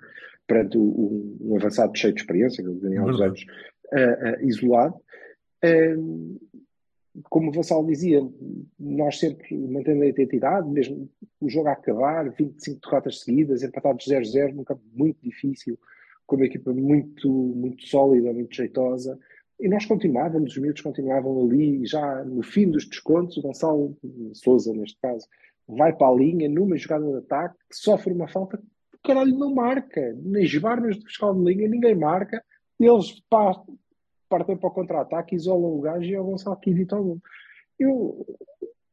perante o- o- um avançado cheio de experiência, que tem alguns Verdade. anos, eh, eh, isolado. Eh, como o Vassal dizia, nós sempre mantendo a identidade, mesmo o jogo a acabar, 25 derrotas seguidas, empatados 0-0, num campo muito difícil, com uma equipa muito, muito sólida, muito jeitosa. E nós continuávamos, os miúdos continuavam ali, já no fim dos descontos, o Gonçalo Souza, neste caso, vai para a linha numa jogada de ataque, sofre uma falta, caralho, não marca. Nas barras do fiscal de linha, ninguém marca, eles pa- partem para o contra-ataque, isolam o gajo e é o Gonçalo que evita o gol. Eu,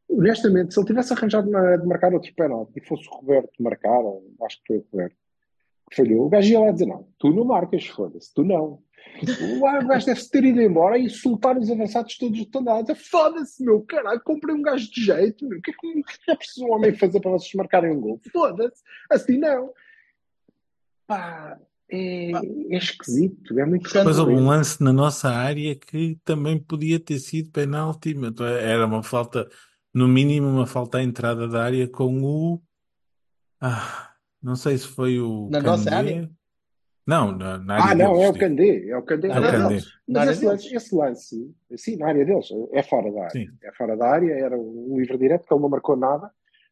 honestamente, se ele tivesse arranjado uma- de marcar outro penalti e fosse o Roberto marcar, ou acho que foi o Roberto, que falhou, o gajo ia lá dizer: Não, tu não marcas, foda-se, tu não. O gajo deve-se ter ido embora e insultar os avançados todos de. Foda-se, meu caralho, comprei um gajo de jeito. O que é que, o que é preciso um homem fazer para vocês marcarem um gol? Foda-se, assim não. Pá, é, é esquisito, é muito Mas houve um lance na nossa área que também podia ter sido penalti, mas era uma falta, no mínimo, uma falta à entrada da área com o. Ah, não sei se foi o Na nossa área? Não, na, na Ah, área não, deles, é o. Candé, é o Candé. É Não, não. Na Mas esse lance, esse lance, sim, na área deles, é fora da área. Sim, É fora da área, era um livre direto que ele não marcou nada.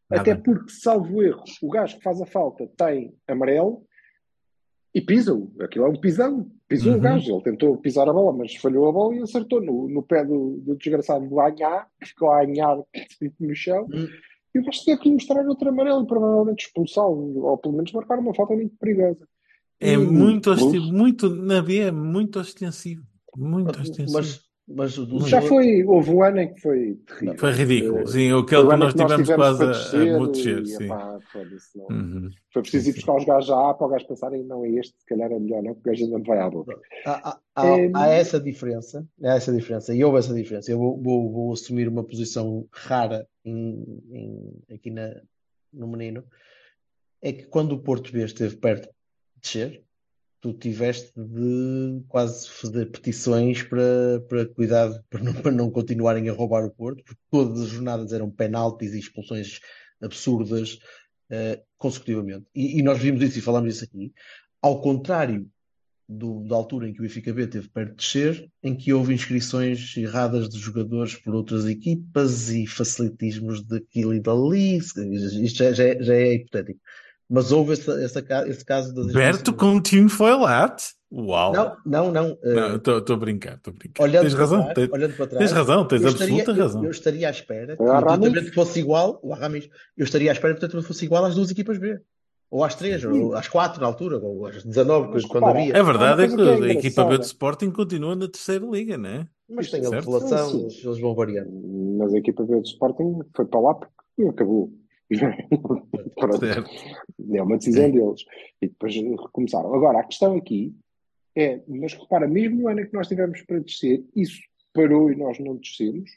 Até nada. porque, salvo erro, o gajo que faz a falta tem amarelo e pisa-o. Aquilo é um pisão. Pisou o Uhum. gajo. Ele tentou pisar a bola, mas falhou a bola e acertou no, no pé do, do desgraçado do Anhá, que ficou a anhar no chão. Hum. E o gajo teve que mostrar outro amarelo e provavelmente expulsá-lo, ou pelo menos marcar uma falta muito perigosa. É E muito ostensivo, muito, na B é muito ostensivo. Muito ostensivo. Mas, mas já foi, houve um ano em que foi terrível. Foi ridículo. Eh, Sim, aquele que nós que nós tivemos quase para a, a descer sim. não. Uhum. Foi preciso ir buscar os gajos à A para o gajo pensarem, não é este, se calhar é melhor não, porque o gajo ainda me vai à boca. Há, há- há- É, há essa diferença, há essa diferença, e houve essa diferença. Eu vou, vou- vou assumir uma posição rara em- em- aqui na, no menino, é que quando o Porto B esteve perto de descer, tu tiveste de quase fazer petições para, para cuidado, para não, para não continuarem a roubar o Porto, porque todas as jornadas eram penaltis e expulsões absurdas eh, consecutivamente. E, e nós vimos isso e falámos isso aqui. Ao contrário do- da altura em que o Benfica B teve perto de descer, em que houve inscrições erradas de jogadores por outras equipas e facilitismos daquilo e dali. Isto já, já é, já é hipotético. Mas houve essa, essa ca- esse caso das Berto. Coutinho foi lá. Uau! Não, não, não. eh, Não, estou a brincar, estou a brincar. olhando Tens para razão, trás, tens, olhando para tens trás, razão, tens eu estaria, absoluta eu, razão. eu estaria à espera que fosse igual, o Aramis, eu estaria à espera que o tratamento fosse igual às duas equipas B. Ou às três, ou às quatro na altura, ou às 19, Mas quando repara, havia. A verdade Há é que é a equipa B do. Sporting continua na terceira liga, não é? Mas Isto tem a Sim, eles, eles vão variando. Mas a equipa B do Sporting foi para lá porque acabou. É uma decisão deles. E depois recomeçaram. Agora, a questão aqui é, mas repara, mesmo no ano em que nós tivemos para descer, isso parou e nós não descemos.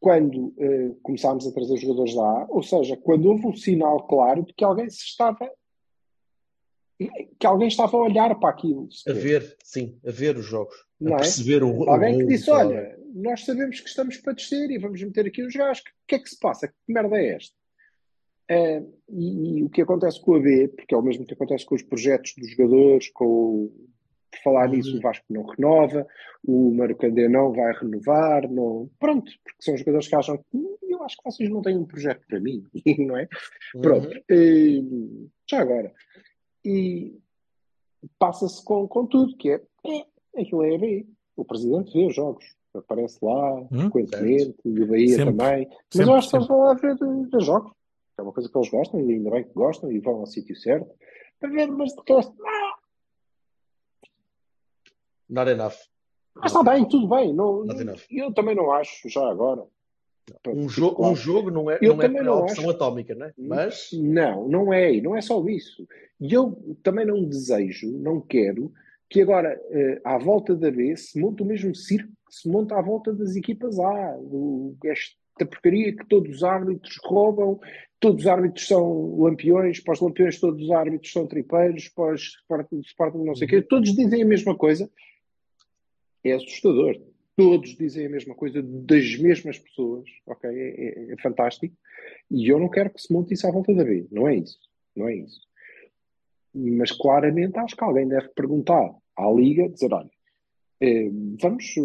Quando eh, começámos a trazer jogadores lá, ou seja, quando houve um sinal claro de que alguém se estava que alguém estava a olhar para aquilo. A ver, sim, a ver os jogos, a Não é? perceber o, o Alguém que rolo disse. Olha, nós sabemos que estamos para descer e vamos meter aqui uns gajos. O que é que se passa? Que merda é esta? Eh, e, e o que acontece com a B, porque é o mesmo que acontece com os projetos dos jogadores, com por falar Uhum. nisso, o Vasco não renova, o Marocandé não vai renovar, não... pronto, porque são jogadores que acham que "Hum, eu acho que vocês não têm um projeto para mim, não é? Pronto, Uhum. Eh, já agora. E passa-se com, com tudo, que é, é aquilo é a B. O presidente vê os jogos, aparece lá Hum, frequentemente, e o Bahia Sempre. também. Mas Sempre, eu acho que eles sempre. vão lá ver, ver jogos. É uma coisa que eles gostam, e ainda bem que gostam, e vão ao sítio certo. Para ver, mas de resto, ah, Not enough. mas está bem, tudo bem. Não, Not enough. eu também não acho, já agora. Um, fique jo claro. um jogo não é, Eu não é também para não opção acho. atómica, não é? Mas Não, não é, não é só isso. E eu também não desejo, não quero, que agora, eh, à volta da B, se monte o mesmo circo que se monta à volta das equipas A. Do, esta porcaria que todos os árbitros roubam, todos os árbitros são lampiões, para os lampiões todos os árbitros são tripeiros, para os Sporting, não sei o quê, todos dizem a mesma coisa. É assustador. Todos dizem a mesma coisa das mesmas pessoas, ok? É, é- é fantástico. E eu não quero que se monte isso à volta da B. Não é isso. Não é isso. Mas claramente acho que alguém deve perguntar à Liga, dizer, olha, vamos, eh,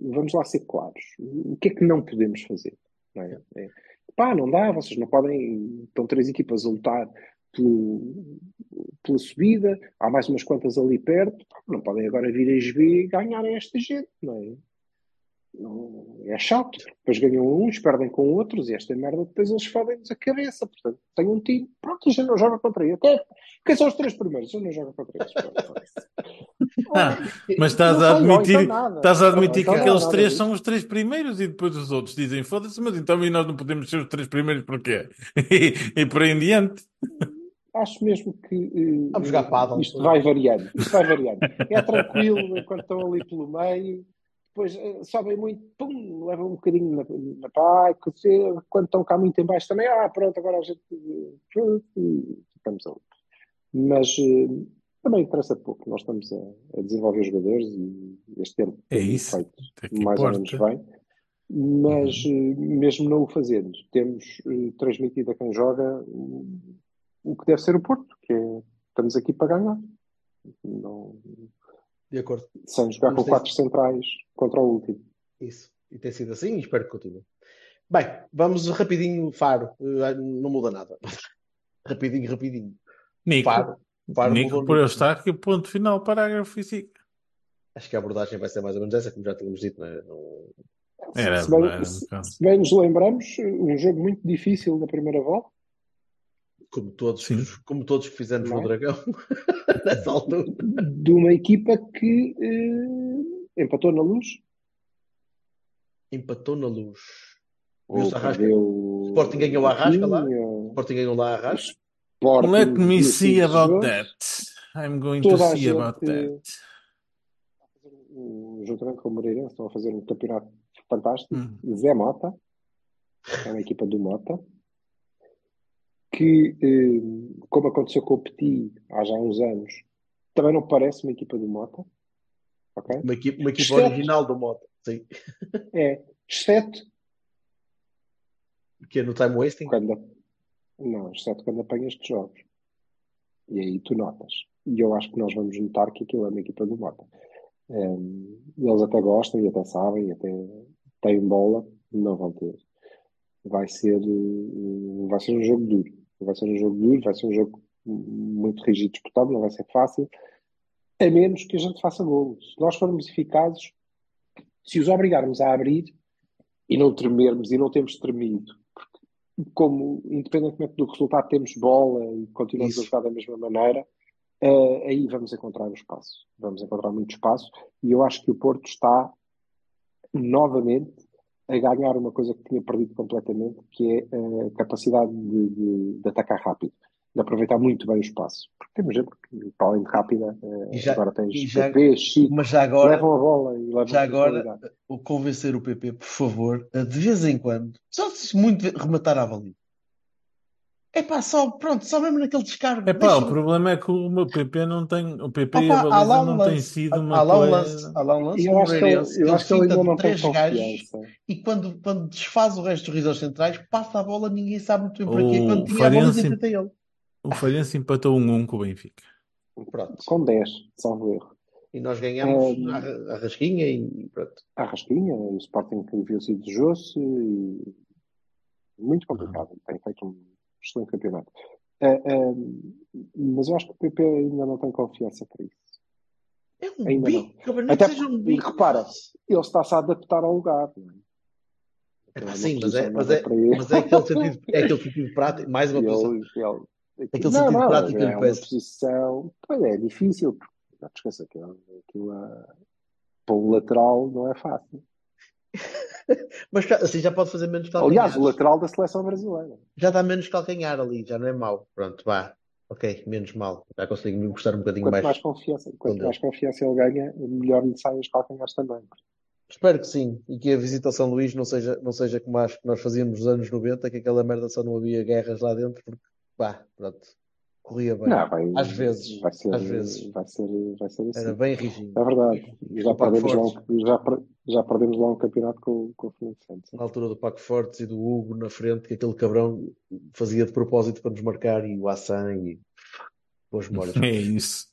vamos lá ser claros. O que é que não podemos fazer? Não é? É, pá, não dá, vocês não podem. Estão três equipas a lutar pelo- pela subida, há mais umas quantas ali perto, não podem agora vir a GB e ganhar esta gente, não é? Não- É chato. Depois ganham uns, perdem com outros e esta merda depois eles fodem-nos a cabeça. Portanto, tem um time. Pronto, a gente não joga contra ele. Até, quem são os três primeiros? Gente não joga contra eles. Ah, mas estás Não a admitir, então nada. estás a admitir Então que não aqueles nada três disso. são os três primeiros e depois os outros dizem foda-se, mas então e nós não podemos ser os três primeiros porquê? E, e por aí em diante. Acho mesmo que eh, Vamos jogar paddle. isto vai variando. Isto vai variando. É tranquilo enquanto estão ali pelo meio. Depois eh, sobem muito, pum, levam um bocadinho na, na pá, quando estão cá muito em baixo também, ah, pronto, agora a gente ficamos ali. Mas eh, também interessa pouco. Nós estamos a, a desenvolver os jogadores e este ano É isso. feito mais ou importa. menos bem. Mas eh, mesmo não o fazendo, temos transmitido a quem joga o que deve ser o Porto, que é estamos aqui para ganhar. Não, De acordo. sem jogar Mas com quatro centrais contra o último. Isso. E tem sido assim e espero que continue. Bem, vamos rapidinho, Faro. Eh, Não muda nada. Rapidinho, rapidinho. Nico, Faro. Faro Nico por eu estar aqui, ponto final, parágrafo e siga. Acho que a abordagem vai ser mais ou menos essa, como já tínhamos dito. Não é? Não- Era, se, bem, era se- se bem nos lembramos, um jogo muito difícil na primeira volta. Como todos, Sim. como todos que fizemos no é? Dragão, nessa altura. de uma equipa que eh, empatou na luz. Empatou na luz. Ou Viu-se a Arrasca? O Sporting ganhou a Arrasca lá? Rafinha, O Sporting ganhou lá a Arrasca. Sporting Let me see about jogos. that. I'm going to Toda a see about that. O juntamente com o Moreirense estão a fazer um campeonato fantástico. Hum. Zé Mota, é uma equipa do Mota, que, eh, como aconteceu com o Petit há já uns anos, também não parece uma equipa do Mota. ok? Uma equipa, uma equipa Exceto- original do Mota. Sim. É, exceto Que é no time wasting. quando, não, exceto quando apanhas de jogos. E aí tu notas. E eu acho que nós vamos notar que aquilo é uma equipa do Mota. Em, eles até gostam e até sabem, e até têm bola, não vão ter. Vai ser, eh, vai ser um jogo duro. Vai ser um jogo duro, vai ser um jogo muito rígido disputado, não vai ser fácil, a menos que a gente faça golos. Se nós formos eficazes, se os obrigarmos a abrir e não tremermos e não temos tremido, porque como independentemente do resultado temos bola e continuamos Isso. a jogar da mesma maneira, eh, aí vamos encontrar o espaço. Vamos encontrar muito espaço e eu acho que o Porto está novamente a ganhar uma coisa que tinha perdido completamente, que é a capacidade de, de- de atacar rápido, de aproveitar muito bem o espaço. Porque temos gente que, para além de rápida, eh, já- agora tens já- PP, Chico, Mas já agora, levam a bola e levam já agora, o convencer o PP, por favor, a de vez em quando, só se muito rematar à baliza. É pá, só, pronto, só mesmo naquele descargo. É pá, o problema é que o meu PP não tem. O PP e Opa, a há lá baliza um não tem lance, sido há, uma há lá um coisa. lance, há lá um lance E eu acho que ele, eu acho que ele ainda não tem três gajos confiança. e quando, quando desfaz o resto dos risores centrais, passa a bola, ninguém sabe muito bem para quê. O Quando tinha a bola, tenta ele. O Falhense empatou 1-1 com o Benfica. Pronto. Com 10, salvo erro. E nós ganhamos Hum. a, a rasquinha e pronto. A Rasquinha, o Sporting que viu-se desejou-se e muito complicado. Tem feito um excelente campeonato. Ah, ah, mas eu acho que o PP ainda não tem confiança para isso. É um Ainda bico, nem Até seja um bico. repara, ele está-se a adaptar ao lugar. não é? É Então, uma sim, mas é, mas é, mas é aquele sentido, é aquele sentido prático, mais uma posição. ele- ele- Aquele não, sentido não, prático que é lhe uma posição. Pois é, é difícil. porque, Não te esqueça que aquilo é- para o lateral não é fácil. Mas assim já pode fazer menos Aliás, calcanhares. o lateral da seleção brasileira. Já dá menos calcanhar ali, já não é mau. Pronto, vá. Ok, menos mal. Já consigo me encostar um bocadinho Quanto mais. mais confiança, quanto mais confiança ele ganha, melhor lhe saem os calcanhares também. Espero que sim. E que a visita ao São Luís não seja, não seja como acho que nós fazíamos nos anos 90, que aquela merda só não havia guerras lá dentro, porque, pá, pronto, corria bem. Não, vai, Às vezes, vai ser, às vezes. vai ser, vai ser assim. Era bem rijinho. É verdade. E Já perdemos, lá um, já, já perdemos lá um campeonato com, com o Fernando Santos. na altura do Paco Fortes e do Hugo na frente, que aquele cabrão fazia de propósito para nos marcar, e o Hassan, e boas memórias. É isso.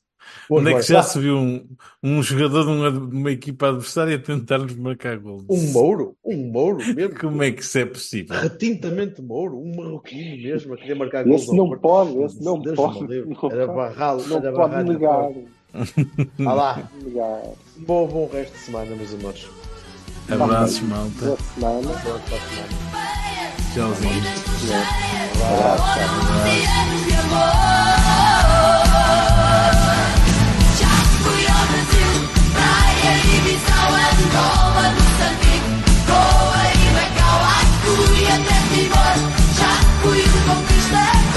Boas Onde é que já se viu um, um jogador de uma, de uma equipa adversária a tentar-nos marcar golos? Um Mouro, um Mouro mesmo. Como é que isso é possível? Retintamente Mouro, um marroquino mesmo, a querer marcar gols Esse não Porto. pode, esse não Deus pode. Não Era pode, barrá-lo, não era pode negar. Vá lá, negar. bom, bom resto de semana, meus amores. Abraços, malta. Boa semana. Boa semana. Tchauzinho. De amor. Conquista.